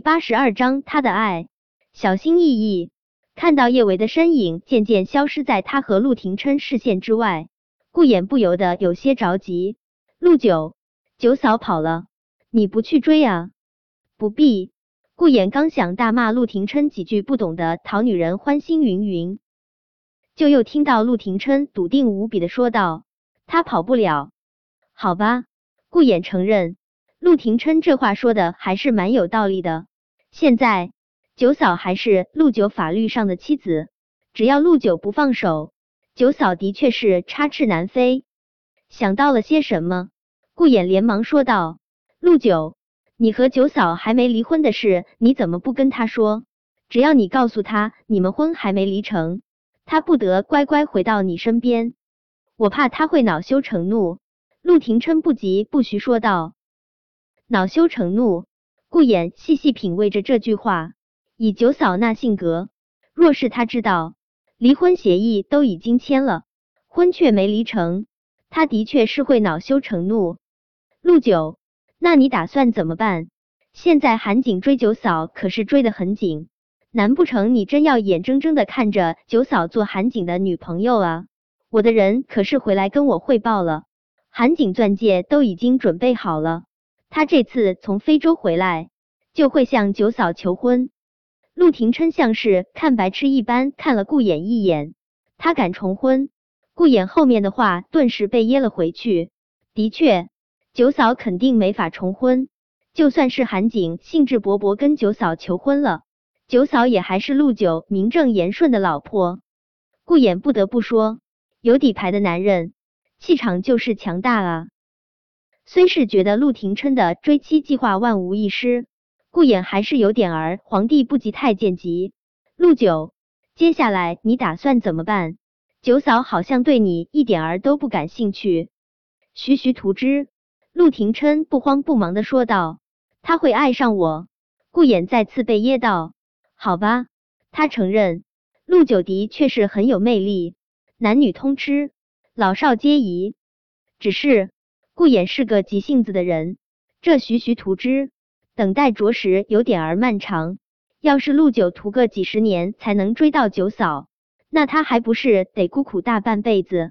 八十二章，他的爱，小心翼翼看到叶维的身影渐渐消失在他和陆廷琛视线之外，顾衍不由得有些着急。陆九，九嫂跑了，你不去追啊？不必。顾衍刚想大骂陆廷琛几句不懂得讨女人欢心云云，就又听到陆廷琛笃定无比的说道：“他跑不了。”好吧，顾衍承认。陆廷琛这话说的还是蛮有道理的。现在九嫂还是陆九法律上的妻子，只要陆九不放手，九嫂的确是插翅难飞。想到了些什么，顾衍连忙说道：“陆九，你和九嫂还没离婚的事，你怎么不跟他说？只要你告诉他你们婚还没离成，他不得乖乖回到你身边。我怕他会恼羞成怒。”陆廷琛不急不徐说道。恼羞成怒，顾衍细细品味着这句话。以九嫂那性格，若是他知道离婚协议都已经签了，婚却没离成，他的确是会恼羞成怒。陆九，那你打算怎么办？现在韩景追九嫂可是追得很紧，难不成你真要眼睁睁的看着九嫂做韩景的女朋友啊？我的人可是回来跟我汇报了，韩景钻戒都已经准备好了。他这次从非洲回来，就会向九嫂求婚。陆廷琛像是看白痴一般看了顾衍一眼，他敢重婚？顾衍后面的话顿时被噎了回去。的确，九嫂肯定没法重婚。就算是韩景兴致勃勃跟九嫂求婚了，九嫂也还是陆九名正言顺的老婆。顾衍不得不说，有底牌的男人，气场就是强大啊。虽是觉得陆廷琛的追妻计划万无一失，顾衍还是有点儿皇帝不急太监急。陆九，接下来你打算怎么办？九嫂好像对你一点儿都不感兴趣。徐徐图之，陆廷琛不慌不忙的说道：“他会爱上我。”顾衍再次被噎到。好吧，他承认陆九的确是很有魅力，男女通吃，老少皆宜。只是。顾衍是个急性子的人，这徐徐图之，等待着实有点儿漫长。要是陆九图个几十年才能追到九嫂，那他还不是得孤苦大半辈子？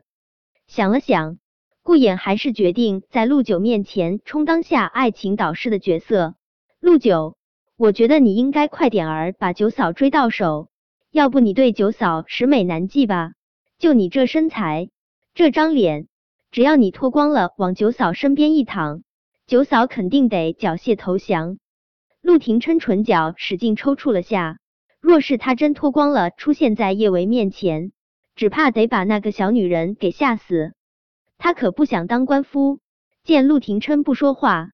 想了想，顾衍还是决定在陆九面前充当下爱情导师的角色。陆九，我觉得你应该快点儿把九嫂追到手，要不你对九嫂十美难记吧？就你这身材，这张脸。只要你脱光了往九嫂身边一躺，九嫂肯定得缴械投降。陆廷琛唇角使劲抽搐了下，若是他真脱光了出现在叶维面前，只怕得把那个小女人给吓死。他可不想当官夫。见陆廷琛不说话，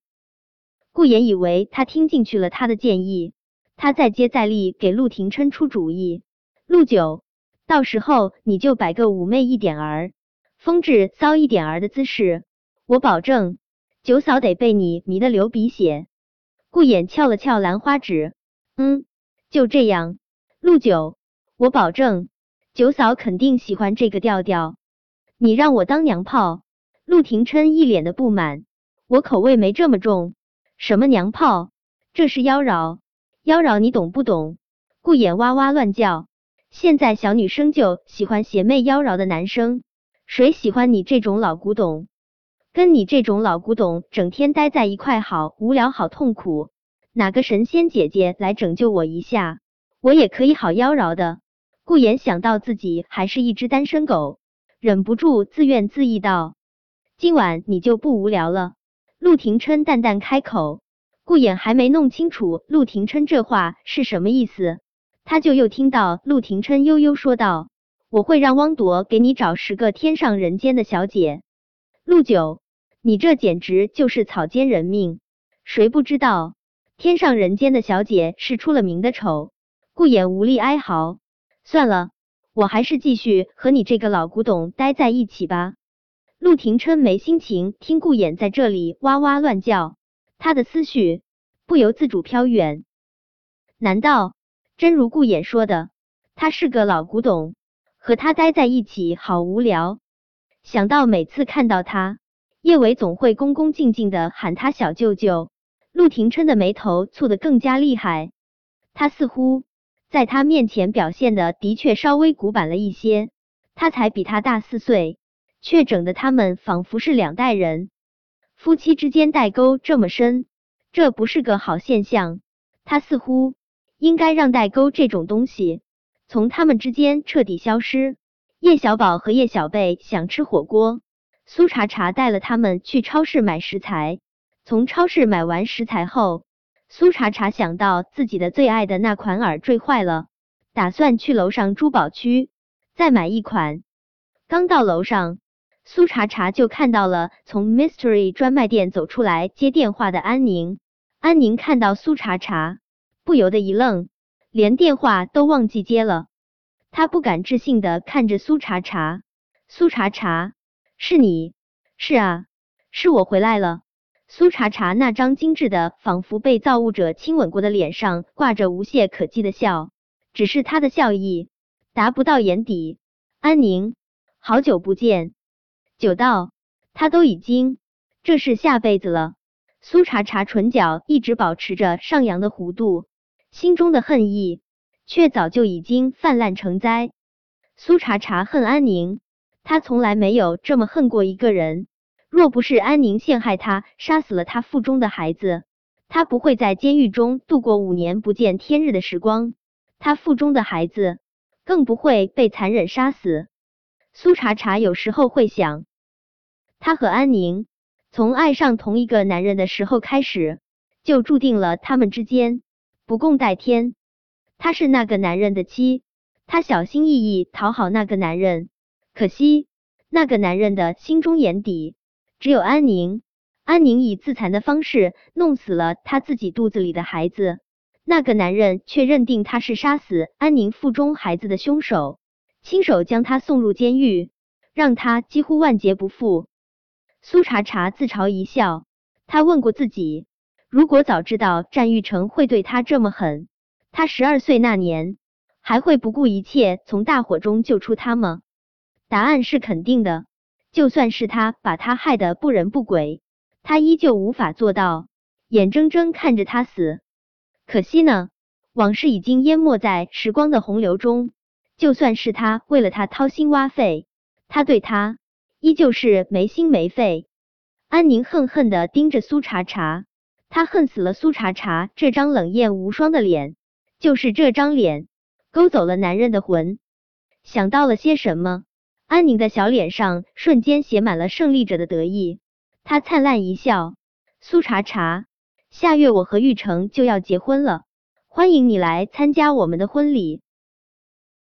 顾言以为他听进去了他的建议，他再接再厉给陆廷琛出主意。陆九，到时候你就摆个妩媚一点儿。风致骚一点儿的姿势，我保证九嫂得被你迷得流鼻血。顾衍翘了翘兰花指，嗯，就这样。陆九，我保证九嫂肯定喜欢这个调调。你让我当娘炮？陆廷琛一脸的不满，我口味没这么重。什么娘炮？这是妖娆，妖娆你懂不懂？顾衍哇哇乱叫。现在小女生就喜欢邪魅妖娆的男生。谁喜欢你这种老古董？跟你这种老古董整天待在一块，好无聊，好痛苦。哪个神仙姐姐来拯救我一下，我也可以好妖娆的。顾言想到自己还是一只单身狗，忍不住自怨自艾道：“今晚你就不无聊了。”陆廷琛淡淡开口。顾衍还没弄清楚陆廷琛这话是什么意思，他就又听到陆廷琛悠悠说道。我会让汪铎给你找十个天上人间的小姐。陆九，你这简直就是草菅人命！谁不知道天上人间的小姐是出了名的丑？顾衍无力哀嚎。算了，我还是继续和你这个老古董待在一起吧。陆廷琛没心情听顾衍在这里哇哇乱叫，他的思绪不由自主飘远。难道真如顾衍说的，他是个老古董？和他待在一起好无聊，想到每次看到他，叶伟总会恭恭敬敬的喊他小舅舅，陆廷琛的眉头蹙得更加厉害。他似乎在他面前表现的的确稍微古板了一些。他才比他大四岁，却整得他们仿佛是两代人。夫妻之间代沟这么深，这不是个好现象。他似乎应该让代沟这种东西从他们之间彻底消失。叶小宝和叶小贝想吃火锅，苏茶茶带了他们去超市买食材。从超市买完食材后，苏茶茶想到自己的最爱的那款耳坠坏了，打算去楼上珠宝区再买一款。刚到楼上，苏茶茶就看到了从 Mystery 专卖店走出来接电话的安宁。安宁看到苏茶茶，不由得一愣，连电话都忘记接了。他不敢置信的看着苏茶茶，苏茶茶，是你？是啊，是我回来了。苏茶茶那张精致的，仿佛被造物者亲吻过的脸上挂着无懈可击的笑，只是他的笑意达不到眼底。安宁，好久不见，久到他都已经这是下辈子了。苏茶茶唇角一直保持着上扬的弧度，心中的恨意却早就已经泛滥成灾。苏茶茶恨安宁，他从来没有这么恨过一个人。若不是安宁陷害他，杀死了他腹中的孩子，他不会在监狱中度过五年不见天日的时光。他腹中的孩子更不会被残忍杀死。苏茶茶有时候会想，他和安宁从爱上同一个男人的时候开始，就注定了他们之间不共戴天。她是那个男人的妻，她小心翼翼讨好那个男人，可惜那个男人的心中眼底。只有安宁，安宁以自残的方式弄死了他自己肚子里的孩子，那个男人却认定他是杀死安宁腹中孩子的凶手，亲手将他送入监狱，让他几乎万劫不复。苏茶茶自嘲一笑，他问过自己，如果早知道战玉成会对他这么狠，他十二岁那年还会不顾一切从大火中救出他吗？答案是肯定的。就算是他把他害得不人不鬼，他依旧无法做到眼睁睁看着他死。可惜呢，往事已经淹没在时光的洪流中。就算是他为了他掏心挖肺，他对他依旧是没心没肺。安宁恨恨的盯着苏茶茶，他恨死了苏茶茶这张冷艳无双的脸，就是这张脸勾走了男人的魂。想到了些什么？安宁的小脸上瞬间写满了胜利者的得意，他灿烂一笑：“苏茶茶，下月我和玉成就要结婚了，欢迎你来参加我们的婚礼。”